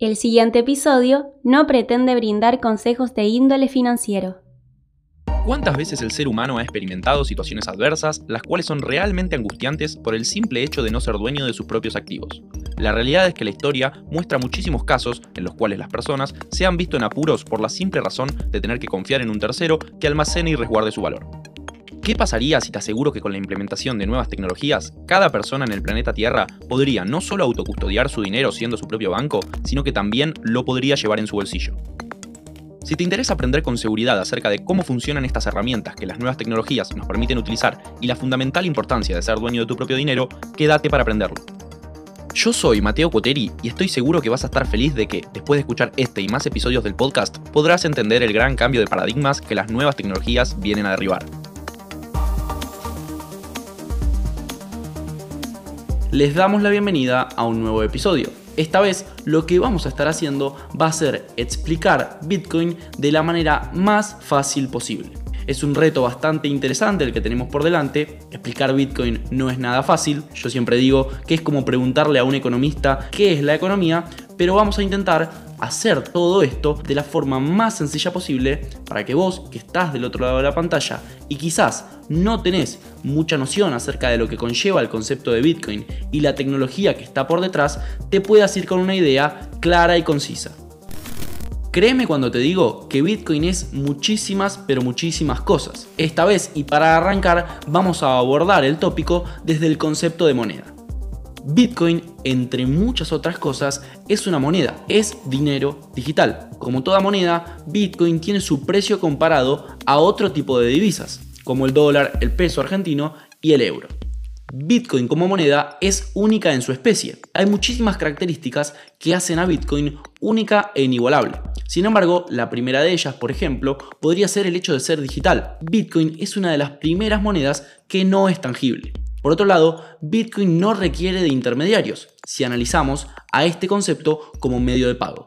El siguiente episodio no pretende brindar consejos de índole financiero. ¿Cuántas veces el ser humano ha experimentado situaciones adversas, las cuales son realmente angustiantes por el simple hecho de no ser dueño de sus propios activos? La realidad es que la historia muestra muchísimos casos en los cuales las personas se han visto en apuros por la simple razón de tener que confiar en un tercero que almacene y resguarde su valor. ¿Qué pasaría si te aseguro que con la implementación de nuevas tecnologías, cada persona en el planeta Tierra podría no solo autocustodiar su dinero siendo su propio banco, sino que también lo podría llevar en su bolsillo? Si te interesa aprender con seguridad acerca de cómo funcionan estas herramientas que las nuevas tecnologías nos permiten utilizar y la fundamental importancia de ser dueño de tu propio dinero, quédate para aprenderlo. Yo soy Mateo Coteri y estoy seguro que vas a estar feliz de que, después de escuchar este y más episodios del podcast, podrás entender el gran cambio de paradigmas que las nuevas tecnologías vienen a derribar. Les damos la bienvenida a un nuevo episodio. Esta vez lo que vamos a estar haciendo va a ser explicar Bitcoin de la manera más fácil posible. Es un reto bastante interesante el que tenemos por delante. Explicar Bitcoin no es nada fácil. Yo siempre digo que es como preguntarle a un economista qué es la economía, pero vamos a intentar hacer todo esto de la forma más sencilla posible para que vos, que estás del otro lado de la pantalla y quizás no tenés mucha noción acerca de lo que conlleva el concepto de Bitcoin y la tecnología que está por detrás, te puedas ir con una idea clara y concisa. Créeme cuando te digo que Bitcoin es muchísimas, pero muchísimas cosas. Esta vez y para arrancar vamos a abordar el tópico desde el concepto de moneda. Bitcoin, entre muchas otras cosas, es una moneda, es dinero digital. Como toda moneda, Bitcoin tiene su precio comparado a otro tipo de divisas, como el dólar, el peso argentino y el euro. Bitcoin como moneda es única en su especie. Hay muchísimas características que hacen a Bitcoin única e inigualable. Sin embargo, la primera de ellas, por ejemplo, podría ser el hecho de ser digital. Bitcoin es una de las primeras monedas que no es tangible. Por otro lado, Bitcoin no requiere de intermediarios, si analizamos a este concepto como medio de pago.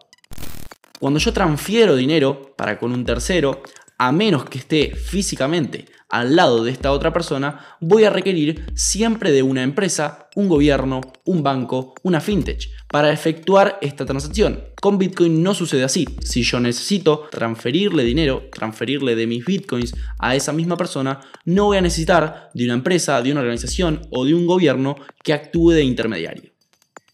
Cuando yo transfiero dinero para con un tercero, a menos que esté físicamente al lado de esta otra persona, voy a requerir siempre de una empresa, un gobierno, un banco, una fintech, para efectuar esta transacción. Con Bitcoin no sucede así. Si yo necesito transferirle dinero, transferirle de mis Bitcoins a esa misma persona, no voy a necesitar de una empresa, de una organización o de un gobierno que actúe de intermediario.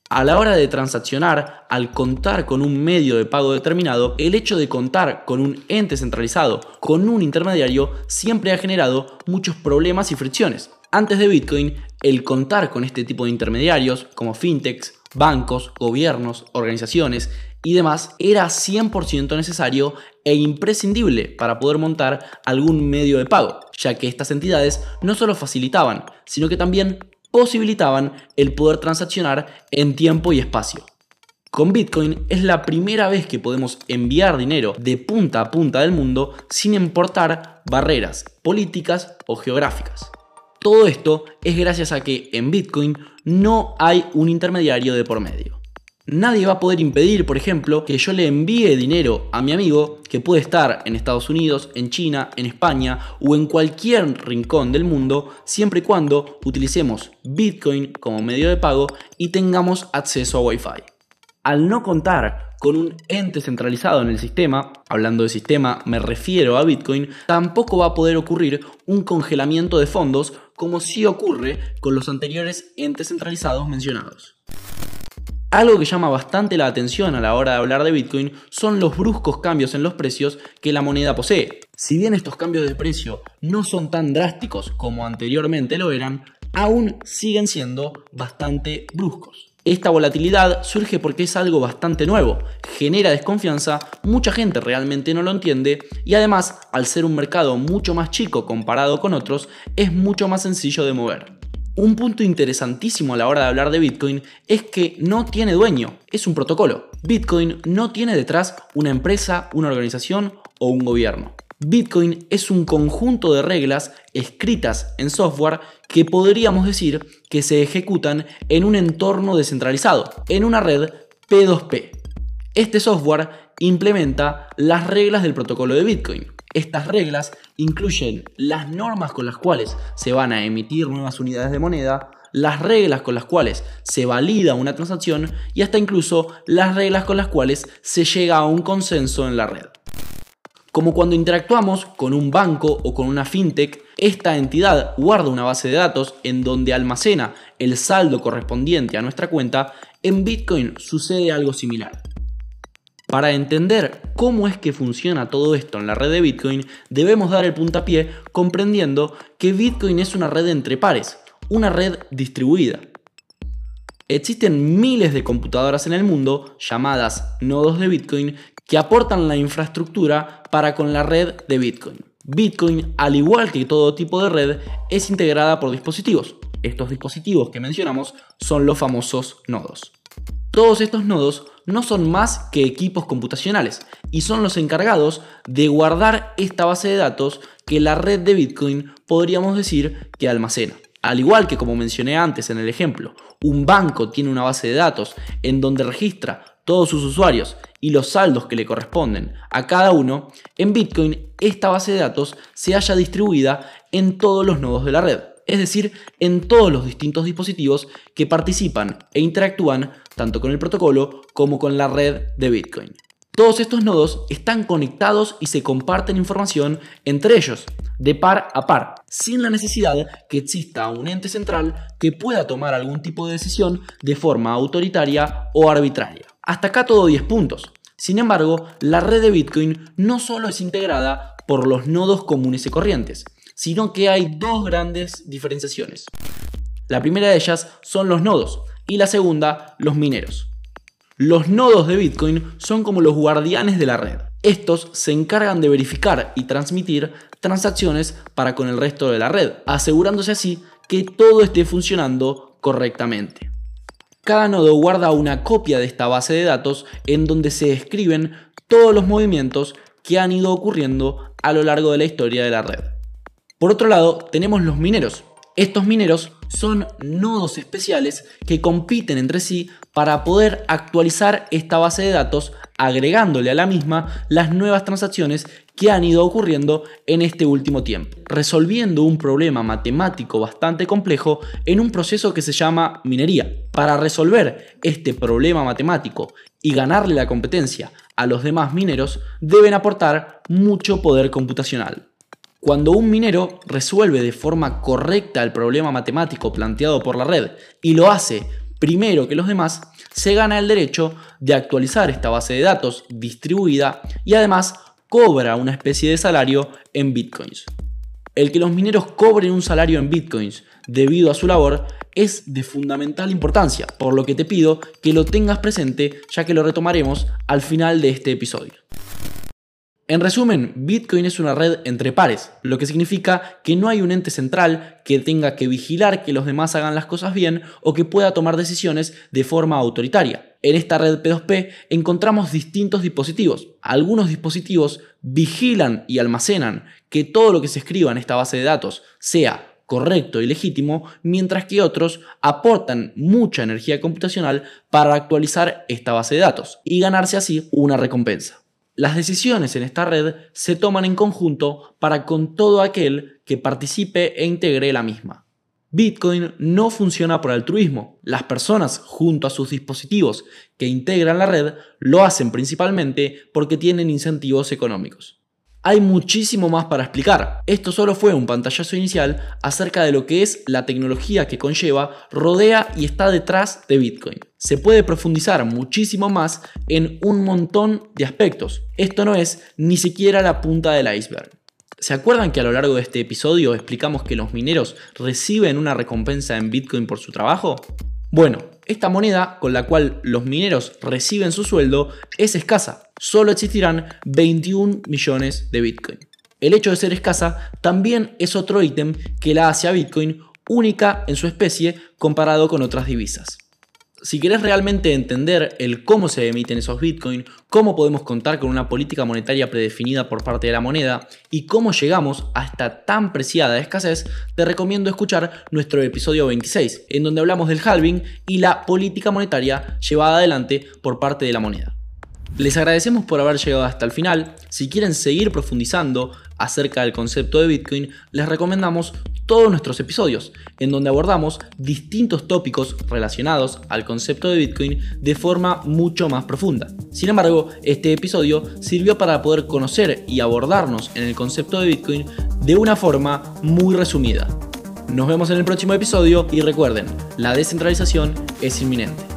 A la hora de transaccionar, al contar con un medio de pago determinado, el hecho de contar con un ente centralizado, con un intermediario, siempre ha generado muchos problemas y fricciones. Antes de Bitcoin, el contar con este tipo de intermediarios, como fintechs, bancos, gobiernos, organizaciones y demás, era 100% necesario e imprescindible para poder montar algún medio de pago, ya que estas entidades no solo facilitaban, sino que también posibilitaban el poder transaccionar en tiempo y espacio. Con Bitcoin es la primera vez que podemos enviar dinero de punta a punta del mundo sin importar barreras políticas o geográficas. Todo esto es gracias a que en Bitcoin no hay un intermediario de por medio. Nadie va a poder impedir, por ejemplo, que yo le envíe dinero a mi amigo que puede estar en Estados Unidos, en China, en España o en cualquier rincón del mundo, siempre y cuando utilicemos Bitcoin como medio de pago y tengamos acceso a Wi-Fi. Al no contar con un ente centralizado en el sistema, hablando de sistema me refiero a Bitcoin, tampoco va a poder ocurrir un congelamiento de fondos como sí ocurre con los anteriores entes centralizados mencionados. Algo que llama bastante la atención a la hora de hablar de Bitcoin son los bruscos cambios en los precios que la moneda posee. Si bien estos cambios de precio no son tan drásticos como anteriormente lo eran, aún siguen siendo bastante bruscos. Esta volatilidad surge porque es algo bastante nuevo, genera desconfianza, mucha gente realmente no lo entiende y además, al ser un mercado mucho más chico comparado con otros, es mucho más sencillo de mover. Un punto interesantísimo a la hora de hablar de Bitcoin es que no tiene dueño, es un protocolo. Bitcoin no tiene detrás una empresa, una organización o un gobierno. Bitcoin es un conjunto de reglas escritas en software que podríamos decir que se ejecutan en un entorno descentralizado, en una red P2P. Este software implementa las reglas del protocolo de Bitcoin. Estas reglas incluyen las normas con las cuales se van a emitir nuevas unidades de moneda, las reglas con las cuales se valida una transacción y hasta incluso las reglas con las cuales se llega a un consenso en la red. Como cuando interactuamos con un banco o con una fintech, esta entidad guarda una base de datos en donde almacena el saldo correspondiente a nuestra cuenta, en Bitcoin sucede algo similar. Para entender cómo es que funciona todo esto en la red de Bitcoin, debemos dar el puntapié comprendiendo que Bitcoin es una red entre pares, una red distribuida. Existen miles de computadoras en el mundo, llamadas nodos de Bitcoin, que aportan la infraestructura para con la red de Bitcoin. Bitcoin, al igual que todo tipo de red, es integrada por dispositivos. Estos dispositivos que mencionamos son los famosos nodos. Todos estos nodos no son más que equipos computacionales y son los encargados de guardar esta base de datos que la red de Bitcoin podríamos decir que almacena. Al igual que como mencioné antes en el ejemplo, un banco tiene una base de datos en donde registra todos sus usuarios y los saldos que le corresponden a cada uno, en Bitcoin esta base de datos se halla distribuida en todos los nodos de la red es decir, en todos los distintos dispositivos que participan e interactúan tanto con el protocolo como con la red de Bitcoin. Todos estos nodos están conectados y se comparten información entre ellos, de par a par, sin la necesidad que exista un ente central que pueda tomar algún tipo de decisión de forma autoritaria o arbitraria. Hasta acá todo 10 puntos. Sin embargo, la red de Bitcoin no solo es integrada por los nodos comunes y corrientes, sino que hay dos grandes diferenciaciones. La primera de ellas son los nodos y la segunda los mineros. Los nodos de Bitcoin son como los guardianes de la red. Estos se encargan de verificar y transmitir transacciones para con el resto de la red, asegurándose así que todo esté funcionando correctamente. Cada nodo guarda una copia de esta base de datos en donde se escriben todos los movimientos que han ido ocurriendo a lo largo de la historia de la red. Por otro lado, tenemos los mineros. Estos mineros son nodos especiales que compiten entre sí para poder actualizar esta base de datos agregándole a la misma las nuevas transacciones que han ido ocurriendo en este último tiempo, resolviendo un problema matemático bastante complejo en un proceso que se llama minería. Para resolver este problema matemático y ganarle la competencia a los demás mineros, deben aportar mucho poder computacional. Cuando un minero resuelve de forma correcta el problema matemático planteado por la red y lo hace primero que los demás, se gana el derecho de actualizar esta base de datos distribuida y además cobra una especie de salario en bitcoins. El que los mineros cobren un salario en bitcoins debido a su labor es de fundamental importancia, por lo que te pido que lo tengas presente ya que lo retomaremos al final de este episodio. En resumen, Bitcoin es una red entre pares, lo que significa que no hay un ente central que tenga que vigilar que los demás hagan las cosas bien o que pueda tomar decisiones de forma autoritaria. En esta red P2P encontramos distintos dispositivos. Algunos dispositivos vigilan y almacenan que todo lo que se escriba en esta base de datos sea correcto y legítimo, mientras que otros aportan mucha energía computacional para actualizar esta base de datos y ganarse así una recompensa. Las decisiones en esta red se toman en conjunto para con todo aquel que participe e integre la misma. Bitcoin no funciona por altruismo. Las personas junto a sus dispositivos que integran la red lo hacen principalmente porque tienen incentivos económicos. Hay muchísimo más para explicar. Esto solo fue un pantallazo inicial acerca de lo que es la tecnología que conlleva, rodea y está detrás de Bitcoin. Se puede profundizar muchísimo más en un montón de aspectos. Esto no es ni siquiera la punta del iceberg. ¿Se acuerdan que a lo largo de este episodio explicamos que los mineros reciben una recompensa en Bitcoin por su trabajo? Bueno, esta moneda con la cual los mineros reciben su sueldo es escasa, solo existirán 21 millones de Bitcoin. El hecho de ser escasa también es otro ítem que la hace a Bitcoin única en su especie comparado con otras divisas. Si querés realmente entender el cómo se emiten esos Bitcoin, cómo podemos contar con una política monetaria predefinida por parte de la moneda y cómo llegamos a esta tan preciada escasez, te recomiendo escuchar nuestro episodio 26, en donde hablamos del halving y la política monetaria llevada adelante por parte de la moneda. Les agradecemos por haber llegado hasta el final. Si quieren seguir profundizando acerca del concepto de Bitcoin, les recomendamos todos nuestros episodios, en donde abordamos distintos tópicos relacionados al concepto de Bitcoin de forma mucho más profunda. Sin embargo, este episodio sirvió para poder conocer y abordarnos en el concepto de Bitcoin de una forma muy resumida. Nos vemos en el próximo episodio y recuerden, la descentralización es inminente.